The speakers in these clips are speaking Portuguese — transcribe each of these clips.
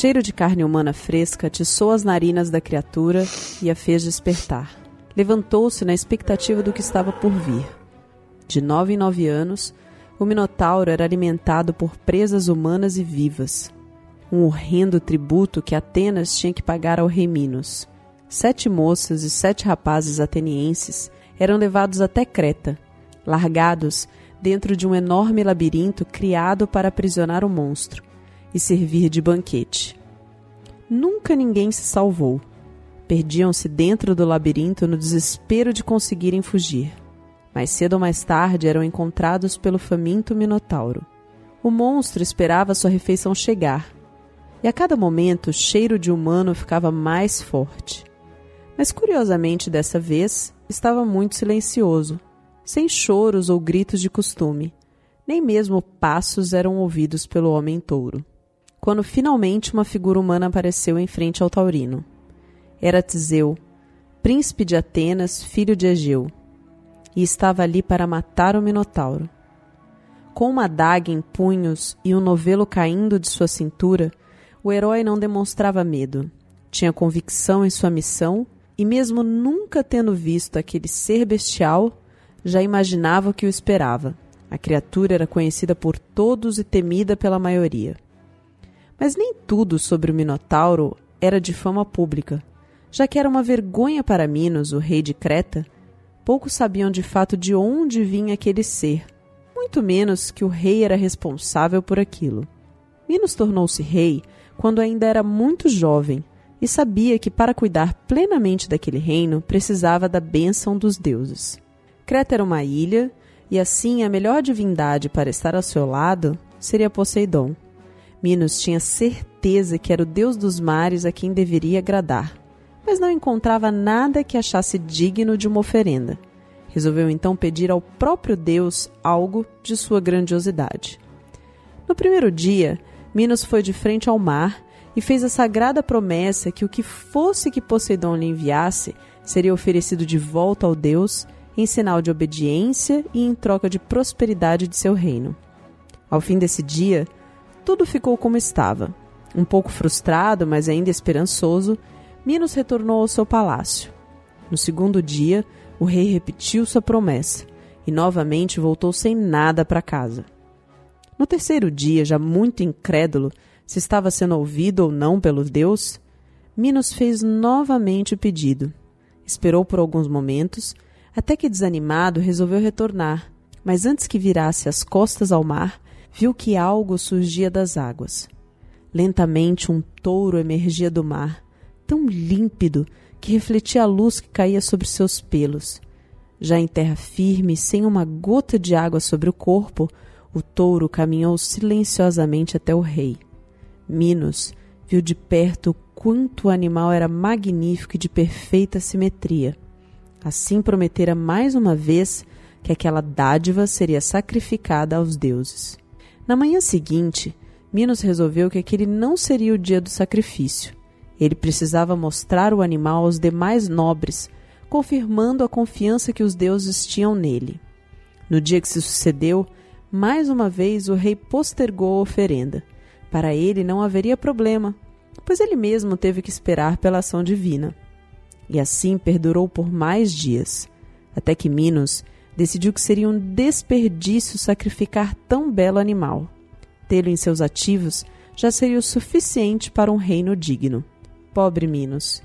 cheiro de carne humana fresca atiçou as narinas da criatura e a fez despertar. Levantou-se na expectativa do que estava por vir. De nove em nove anos, o Minotauro era alimentado por presas humanas e vivas. Um horrendo tributo que Atenas tinha que pagar ao rei Minos. Sete moças e sete rapazes atenienses eram levados até Creta, largados dentro de um enorme labirinto criado para aprisionar o monstro e servir de banquete. Nunca ninguém se salvou. Perdiam-se dentro do labirinto no desespero de conseguirem fugir. Mais cedo ou mais tarde eram encontrados pelo faminto Minotauro. O monstro esperava sua refeição chegar, e a cada momento o cheiro de humano ficava mais forte. Mas curiosamente dessa vez estava muito silencioso, sem choros ou gritos de costume. Nem mesmo passos eram ouvidos pelo homem touro. Quando finalmente uma figura humana apareceu em frente ao taurino. Era Tiseu, príncipe de Atenas, filho de Egeu e estava ali para matar o Minotauro. Com uma adaga em punhos e um novelo caindo de sua cintura, o herói não demonstrava medo. Tinha convicção em sua missão e, mesmo nunca tendo visto aquele ser bestial, já imaginava o que o esperava. A criatura era conhecida por todos e temida pela maioria. Mas nem tudo sobre o Minotauro era de fama pública, já que era uma vergonha para Minos, o rei de Creta, poucos sabiam de fato de onde vinha aquele ser, muito menos que o rei era responsável por aquilo. Minos tornou-se rei quando ainda era muito jovem e sabia que para cuidar plenamente daquele reino precisava da bênção dos deuses. Creta era uma ilha e assim a melhor divindade para estar ao seu lado seria Poseidon. Minos tinha certeza que era o deus dos mares a quem deveria agradar mas não encontrava nada que achasse digno de uma oferenda. Resolveu então pedir ao próprio Deus algo de sua grandiosidade. No primeiro dia, Minos foi de frente ao mar e fez a sagrada promessa que o que fosse que Poseidon lhe enviasse seria oferecido de volta ao Deus em sinal de obediência e em troca de prosperidade de seu reino. Ao fim desse dia, tudo ficou como estava. Um pouco frustrado, mas ainda esperançoso, Minos retornou ao seu palácio. No segundo dia, o rei repetiu sua promessa e novamente voltou sem nada para casa. No terceiro dia, já muito incrédulo se estava sendo ouvido ou não pelo deus, Minos fez novamente o pedido. Esperou por alguns momentos, até que desanimado resolveu retornar, mas antes que virasse as costas ao mar, viu que algo surgia das águas. Lentamente um touro emergia do mar tão límpido que refletia a luz que caía sobre seus pelos. Já em terra firme, sem uma gota de água sobre o corpo, o touro caminhou silenciosamente até o rei. Minos viu de perto quanto o animal era magnífico e de perfeita simetria. Assim prometera mais uma vez que aquela dádiva seria sacrificada aos deuses. Na manhã seguinte, Minos resolveu que aquele não seria o dia do sacrifício. Ele precisava mostrar o animal aos demais nobres, confirmando a confiança que os deuses tinham nele. No dia que se sucedeu, mais uma vez o rei postergou a oferenda. Para ele não haveria problema, pois ele mesmo teve que esperar pela ação divina. E assim perdurou por mais dias, até que Minos decidiu que seria um desperdício sacrificar tão belo animal. Tê-lo em seus ativos já seria o suficiente para um reino digno. Pobre Minos.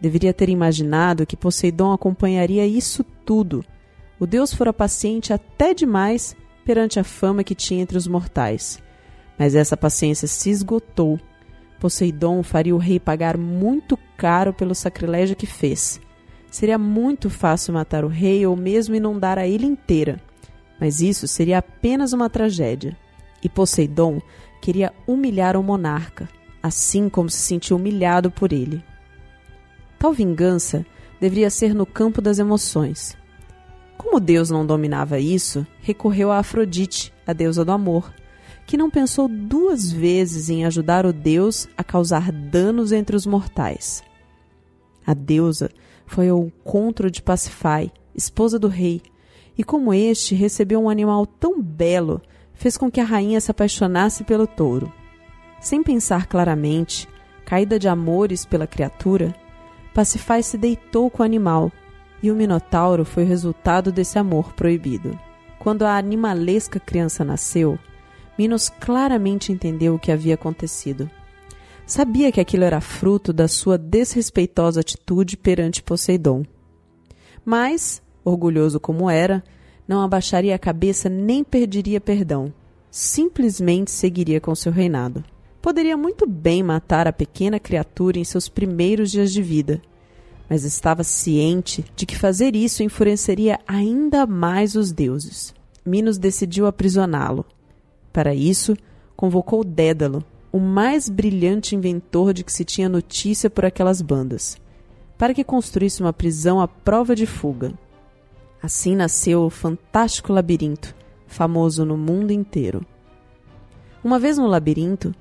Deveria ter imaginado que Poseidon acompanharia isso tudo. O deus fora paciente até demais perante a fama que tinha entre os mortais. Mas essa paciência se esgotou. Poseidon faria o rei pagar muito caro pelo sacrilégio que fez. Seria muito fácil matar o rei ou mesmo inundar a ilha inteira. Mas isso seria apenas uma tragédia. E Poseidon queria humilhar o monarca, assim como se sentiu humilhado por ele. Tal vingança deveria ser no campo das emoções. Como Deus não dominava isso, recorreu a Afrodite, a deusa do amor, que não pensou duas vezes em ajudar o deus a causar danos entre os mortais. A deusa foi ao encontro de Pacifai, esposa do rei, e como este recebeu um animal tão belo, fez com que a rainha se apaixonasse pelo touro. Sem pensar claramente, Caída de amores pela criatura, Pacifai se deitou com o animal, e o Minotauro foi o resultado desse amor proibido. Quando a animalesca criança nasceu, Minos claramente entendeu o que havia acontecido. Sabia que aquilo era fruto da sua desrespeitosa atitude perante Poseidon. Mas, orgulhoso como era, não abaixaria a cabeça nem perderia perdão. Simplesmente seguiria com seu reinado. Poderia muito bem matar a pequena criatura em seus primeiros dias de vida, mas estava ciente de que fazer isso enfureceria ainda mais os deuses. Minos decidiu aprisioná-lo. Para isso, convocou Dédalo, o mais brilhante inventor de que se tinha notícia por aquelas bandas, para que construísse uma prisão à prova de fuga. Assim nasceu o fantástico labirinto, famoso no mundo inteiro. Uma vez no labirinto,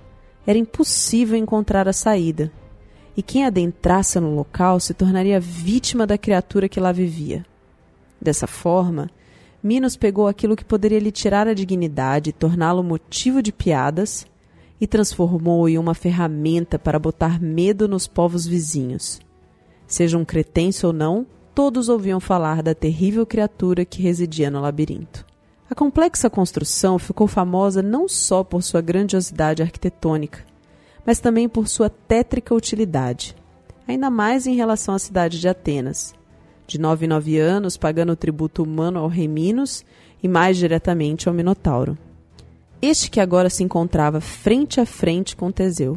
era impossível encontrar a saída, e quem adentrasse no local se tornaria vítima da criatura que lá vivia. Dessa forma, Minos pegou aquilo que poderia lhe tirar a dignidade e torná-lo motivo de piadas e transformou-o em uma ferramenta para botar medo nos povos vizinhos. Seja um cretense ou não, todos ouviam falar da terrível criatura que residia no labirinto. A complexa construção ficou famosa não só por sua grandiosidade arquitetônica, mas também por sua tétrica utilidade, ainda mais em relação à cidade de Atenas, de nove em nove anos pagando tributo humano ao rei Minos e mais diretamente ao Minotauro. Este que agora se encontrava frente a frente com Teseu.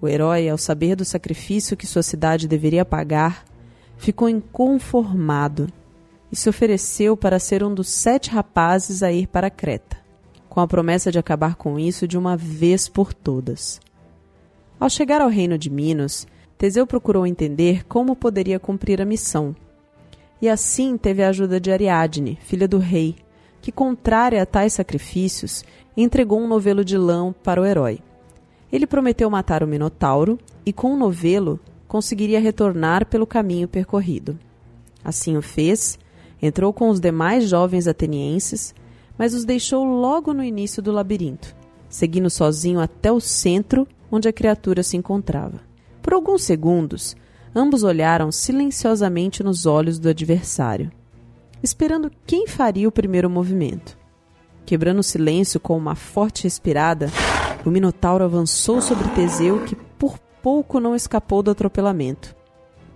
O herói, ao saber do sacrifício que sua cidade deveria pagar, ficou inconformado e se ofereceu para ser um dos sete rapazes a ir para Creta, com a promessa de acabar com isso de uma vez por todas. Ao chegar ao reino de Minos, Teseu procurou entender como poderia cumprir a missão. E assim teve a ajuda de Ariadne, filha do rei, que, contrária a tais sacrifícios, entregou um novelo de lã para o herói. Ele prometeu matar o Minotauro e, com o novelo, conseguiria retornar pelo caminho percorrido. Assim o fez, entrou com os demais jovens atenienses, mas os deixou logo no início do labirinto, seguindo sozinho até o centro onde a criatura se encontrava. Por alguns segundos, ambos olharam silenciosamente nos olhos do adversário, esperando quem faria o primeiro movimento. Quebrando o silêncio com uma forte respirada, o Minotauro avançou sobre Teseu, que por pouco não escapou do atropelamento.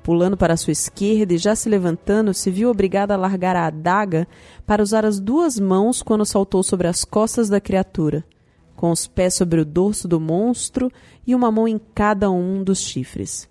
Pulando para sua esquerda e já se levantando, se viu obrigado a largar a adaga para usar as duas mãos quando saltou sobre as costas da criatura, com os pés sobre o dorso do monstro e uma mão em cada um dos chifres.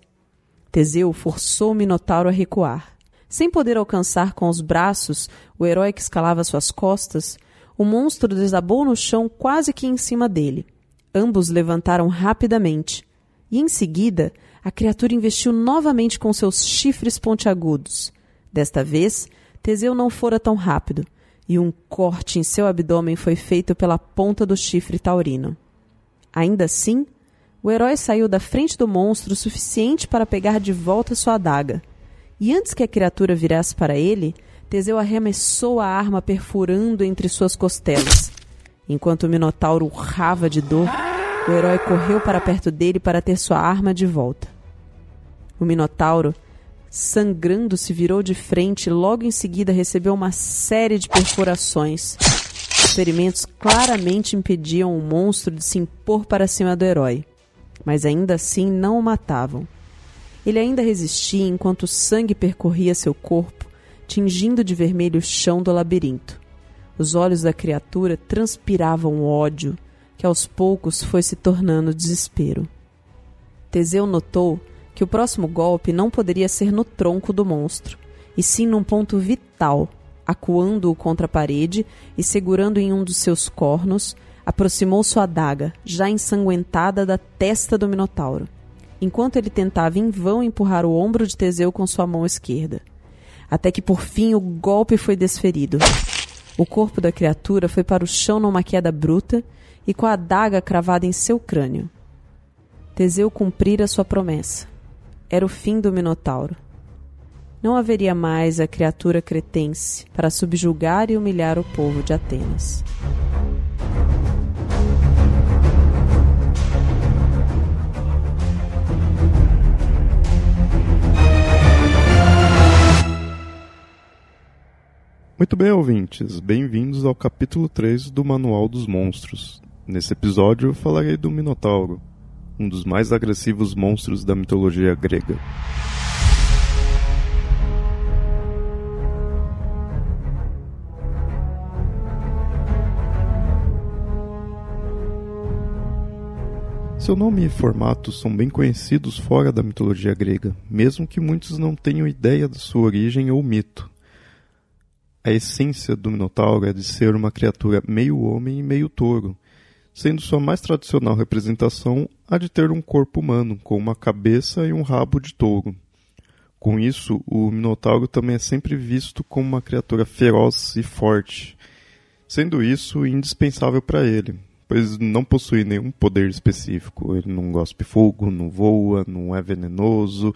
Teseu forçou o Minotauro a recuar. Sem poder alcançar com os braços o herói que escalava suas costas, o monstro desabou no chão quase que em cima dele. Ambos levantaram rapidamente, e em seguida a criatura investiu novamente com seus chifres pontiagudos. Desta vez, Teseu não fora tão rápido, e um corte em seu abdômen foi feito pela ponta do chifre taurino. Ainda assim, o herói saiu da frente do monstro o suficiente para pegar de volta sua adaga. E antes que a criatura virasse para ele, Teseu arremessou a arma perfurando entre suas costelas. Enquanto o Minotauro urrava de dor, o herói correu para perto dele para ter sua arma de volta. O Minotauro, sangrando, se virou de frente e logo em seguida recebeu uma série de perfurações. Os ferimentos claramente impediam o monstro de se impor para cima do herói, mas ainda assim não o matavam. Ele ainda resistia enquanto o sangue percorria seu corpo, tingindo de vermelho o chão do labirinto. Os olhos da criatura transpiravam ódio, que aos poucos foi se tornando desespero. Teseu notou que o próximo golpe não poderia ser no tronco do monstro, e sim num ponto vital, acuando-o contra a parede e segurando em um dos seus cornos, aproximou sua adaga, já ensanguentada, da testa do Minotauro, enquanto ele tentava em vão empurrar o ombro de Teseu com sua mão esquerda. Até que por fim o golpe foi desferido. O corpo da criatura foi para o chão numa queda bruta e com a adaga cravada em seu crânio. Teseu cumprira sua promessa. Era o fim do Minotauro. Não haveria mais a criatura cretense para subjugar e humilhar o povo de Atenas. Muito bem, ouvintes, bem-vindos ao capítulo 3 do Manual dos Monstros. Nesse episódio eu falarei do Minotauro, um dos mais agressivos monstros da mitologia grega. Seu nome e formato são bem conhecidos fora da mitologia grega, mesmo que muitos não tenham ideia da sua origem ou mito. A essência do Minotauro é de ser uma criatura meio homem e meio touro, sendo sua mais tradicional representação a de ter um corpo humano, com uma cabeça e um rabo de touro. Com isso, o Minotauro também é sempre visto como uma criatura feroz e forte, sendo isso indispensável para ele, pois não possui nenhum poder específico. Ele não gospe fogo, não voa, não é venenoso.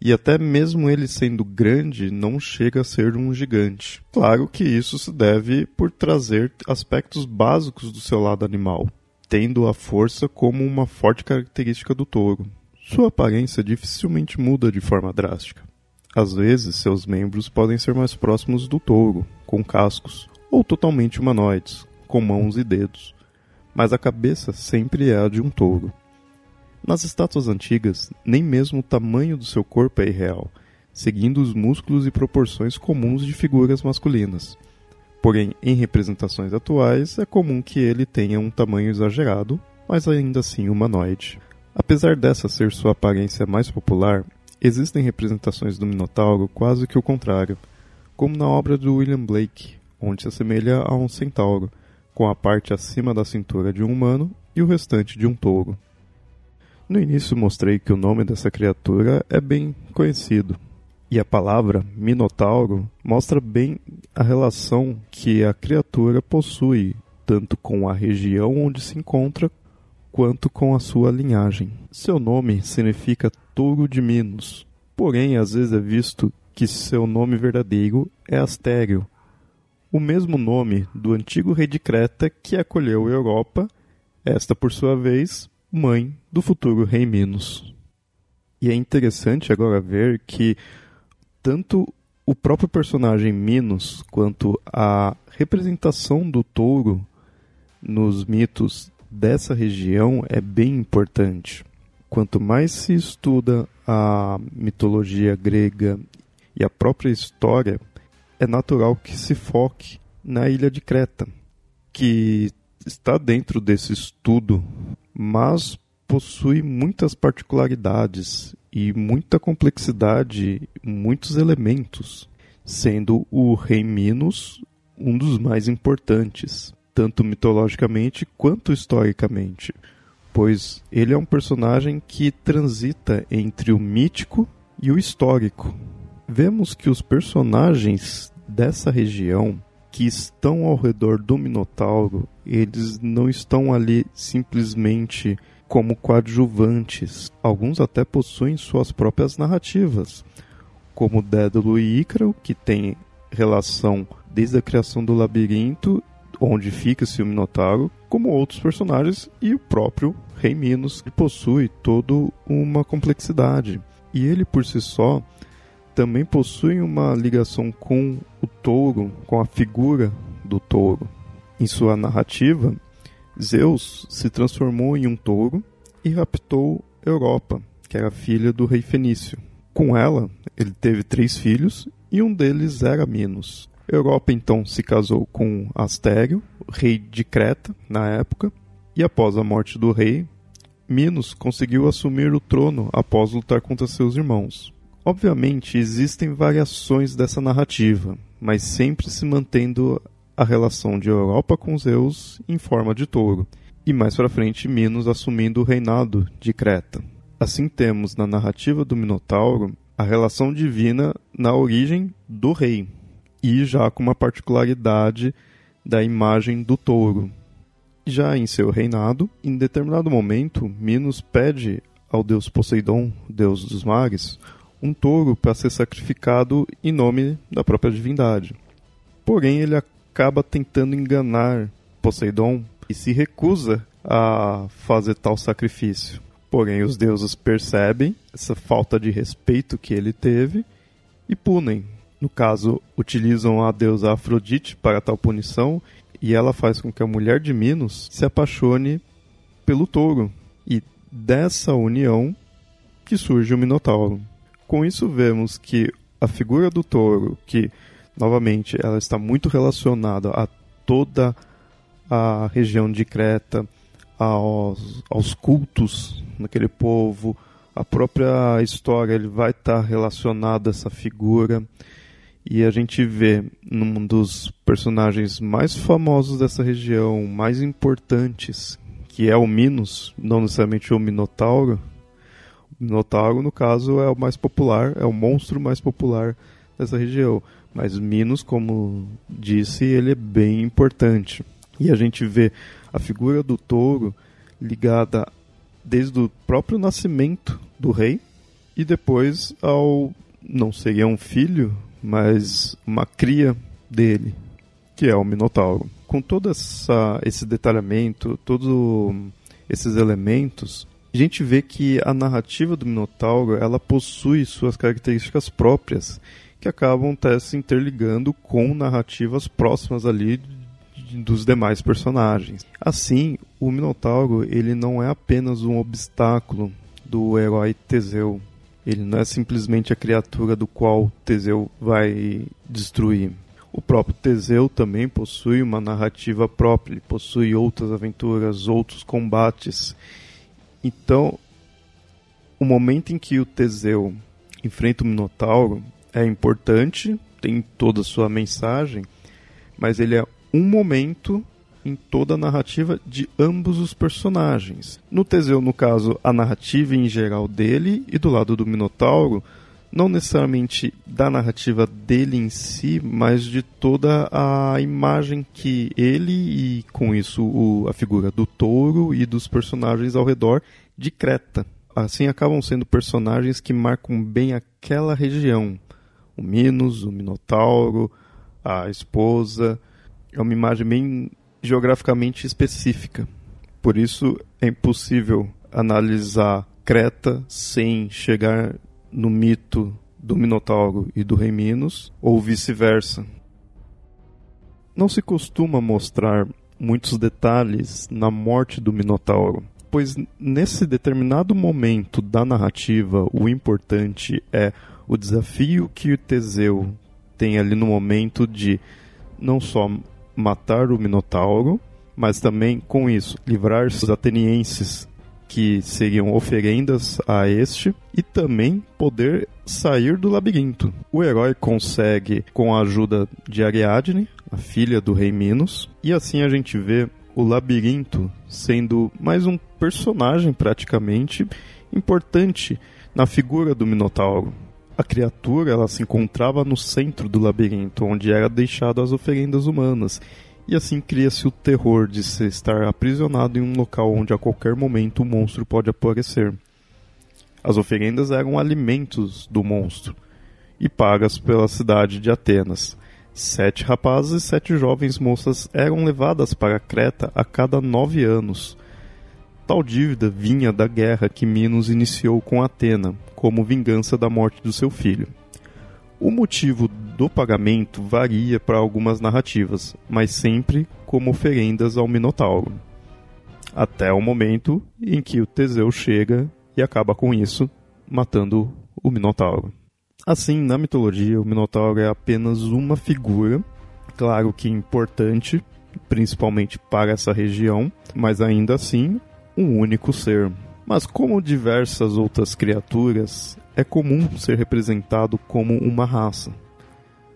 E até mesmo ele sendo grande, não chega a ser um gigante. Claro que isso se deve por trazer aspectos básicos do seu lado animal, tendo a força como uma forte característica do touro. Sua aparência dificilmente muda de forma drástica. Às vezes, seus membros podem ser mais próximos do touro, com cascos, ou totalmente humanoides, com mãos e dedos mas a cabeça sempre é a de um touro. Nas estátuas antigas, nem mesmo o tamanho do seu corpo é irreal, seguindo os músculos e proporções comuns de figuras masculinas. Porém, em representações atuais, é comum que ele tenha um tamanho exagerado, mas ainda assim humanoide. Apesar dessa ser sua aparência mais popular, existem representações do Minotauro quase que o contrário, como na obra do William Blake, onde se assemelha a um centauro, com a parte acima da cintura de um humano e o restante de um touro. No início mostrei que o nome dessa criatura é bem conhecido, e a palavra Minotauro mostra bem a relação que a criatura possui, tanto com a região onde se encontra, quanto com a sua linhagem. Seu nome significa touro de Minos, porém às vezes é visto que seu nome verdadeiro é Astério, o mesmo nome do antigo rei de Creta que acolheu a Europa, esta por sua vez, mãe do futuro rei Minos. E é interessante agora ver que tanto o próprio personagem Minos quanto a representação do touro nos mitos dessa região é bem importante. Quanto mais se estuda a mitologia grega e a própria história, é natural que se foque na ilha de Creta, que está dentro desse estudo, mas possui muitas particularidades e muita complexidade, muitos elementos, sendo o rei Minos um dos mais importantes, tanto mitologicamente quanto historicamente, pois ele é um personagem que transita entre o mítico e o histórico. Vemos que os personagens dessa região que estão ao redor do Minotauro, eles não estão ali simplesmente como coadjuvantes. Alguns até possuem suas próprias narrativas, como Dédalo e Ícaro, que tem relação desde a criação do labirinto, onde fica-se o Minotauro, como outros personagens e o próprio Rei Minos, que possui toda uma complexidade. E ele por si só também possuem uma ligação com o touro, com a figura do touro. Em sua narrativa, Zeus se transformou em um touro e raptou Europa, que era filha do rei Fenício. Com ela, ele teve três filhos e um deles era Minos. Europa então se casou com Astério, rei de Creta na época, e após a morte do rei, Minos conseguiu assumir o trono após lutar contra seus irmãos. Obviamente, existem variações dessa narrativa, mas sempre se mantendo a relação de Europa com Zeus em forma de touro, e mais para frente Minos assumindo o reinado de Creta. Assim temos na narrativa do Minotauro a relação divina na origem do rei, e já com uma particularidade da imagem do touro. Já em seu reinado, em determinado momento, Minos pede ao deus Poseidon, deus dos mares, um touro para ser sacrificado em nome da própria divindade. Porém, ele acaba tentando enganar Poseidon e se recusa a fazer tal sacrifício. Porém, os deuses percebem essa falta de respeito que ele teve e punem, No caso, utilizam a deusa Afrodite para tal punição e ela faz com que a mulher de Minos se apaixone pelo touro. E dessa união que surge o Minotauro. Com isso vemos que a figura do touro, que novamente ela está muito relacionada a toda a região de Creta, aos, aos cultos naquele povo, a própria história ele vai estar relacionado a essa figura e a gente vê num dos personagens mais famosos dessa região, mais importantes, que é o Minos, não necessariamente o Minotauro. Minotauro, no caso, é o mais popular, é o monstro mais popular dessa região. Mas Minos, como disse, ele é bem importante. E a gente vê a figura do touro ligada desde o próprio nascimento do rei e depois ao não seria um filho, mas uma cria dele, que é o Minotauro. Com todo essa, esse detalhamento, todos esses elementos, a gente vê que a narrativa do Minotauro ela possui suas características próprias, que acabam até se interligando com narrativas próximas ali dos demais personagens. Assim, o Minotauro ele não é apenas um obstáculo do herói Teseu, ele não é simplesmente a criatura do qual Teseu vai destruir. O próprio Teseu também possui uma narrativa própria, ele possui outras aventuras, outros combates. Então, o momento em que o Teseu enfrenta o Minotauro é importante, tem toda a sua mensagem, mas ele é um momento em toda a narrativa de ambos os personagens. No Teseu, no caso, a narrativa em geral dele, e do lado do Minotauro, não necessariamente da narrativa dele em si, mas de toda a imagem que ele e com isso o, a figura do touro e dos personagens ao redor de Creta. Assim acabam sendo personagens que marcam bem aquela região. O Minos, o Minotauro, a esposa. É uma imagem bem geograficamente específica. Por isso é impossível analisar Creta sem chegar no mito do Minotauro e do Rei Minos, ou vice-versa. Não se costuma mostrar muitos detalhes na morte do Minotauro, pois nesse determinado momento da narrativa, o importante é o desafio que o Teseu tem ali no momento de não só matar o Minotauro, mas também com isso livrar os atenienses que seriam oferendas a este e também poder sair do labirinto. O herói consegue com a ajuda de Ariadne, a filha do rei Minos, e assim a gente vê o labirinto sendo mais um personagem praticamente importante na figura do Minotauro. A criatura ela se encontrava no centro do labirinto, onde era deixado as oferendas humanas, e assim cria-se o terror de se estar aprisionado em um local onde a qualquer momento o monstro pode aparecer. As oferendas eram alimentos do monstro e pagas pela cidade de Atenas. Sete rapazes e sete jovens moças eram levadas para Creta a cada nove anos. Tal dívida vinha da guerra que Minos iniciou com Atena, como vingança da morte do seu filho. O motivo do pagamento varia para algumas narrativas, mas sempre como oferendas ao Minotauro. Até o momento em que o Teseu chega e acaba com isso, matando o Minotauro. Assim, na mitologia, o Minotauro é apenas uma figura, claro que importante, principalmente para essa região, mas ainda assim um único ser. Mas como diversas outras criaturas, é comum ser representado como uma raça,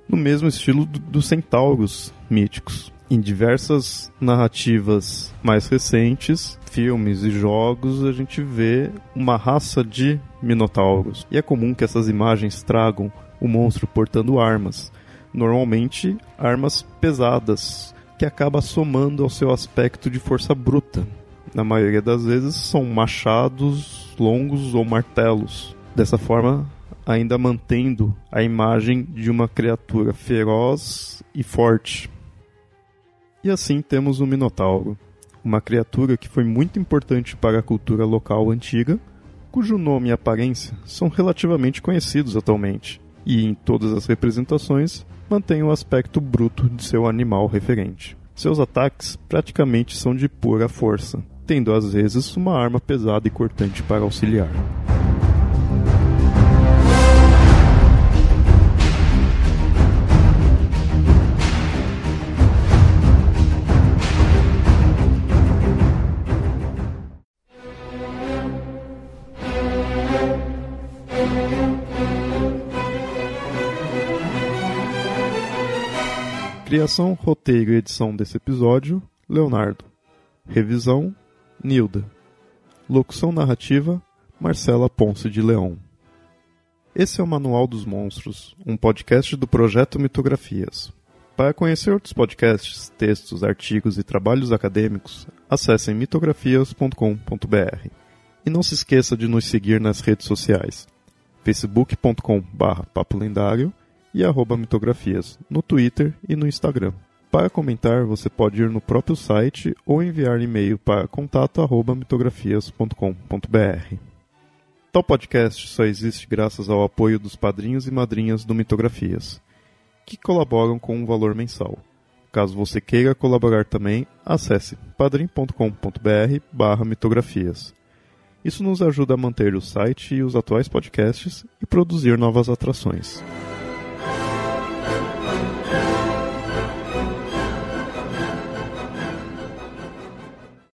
no mesmo estilo dos centauros míticos. Em diversas narrativas mais recentes, filmes e jogos, a gente vê uma raça de minotauros. E é comum que essas imagens tragam o monstro portando armas, normalmente armas pesadas, que acaba somando ao seu aspecto de força bruta na maioria das vezes, são machados longos ou martelos. Dessa forma, ainda mantendo a imagem de uma criatura feroz e forte. E assim temos o Minotauro, uma criatura que foi muito importante para a cultura local antiga, cujo nome e aparência são relativamente conhecidos atualmente. e, em todas as representações, mantém o aspecto bruto de seu animal referente. Seus ataques praticamente são de pura força, tendo às vezes uma arma pesada e cortante para auxiliar. Criação, roteiro e edição desse episódio: Leonardo. Revisão: Nilda. Locução narrativa: Marcela Ponce de Leão. Esse é o Manual dos Monstros, um podcast do projeto Mitografias. Para conhecer outros podcasts, textos, artigos e trabalhos acadêmicos, acessem mitografias.com.br. E não se esqueça de nos seguir nas redes sociais: facebook.com/papo lendário e arroba mitografias no Twitter e no Instagram. Para comentar, você pode ir no próprio site ou enviar e-mail para contato@mitografias.com.br. Tal podcast só existe graças ao apoio dos padrinhos e madrinhas do Mitografias, que colaboram com um valor mensal. Caso você queira colaborar também, acesse padrim.com.br/mitografias. Isso nos ajuda a manter o site e os atuais podcasts e produzir novas atrações.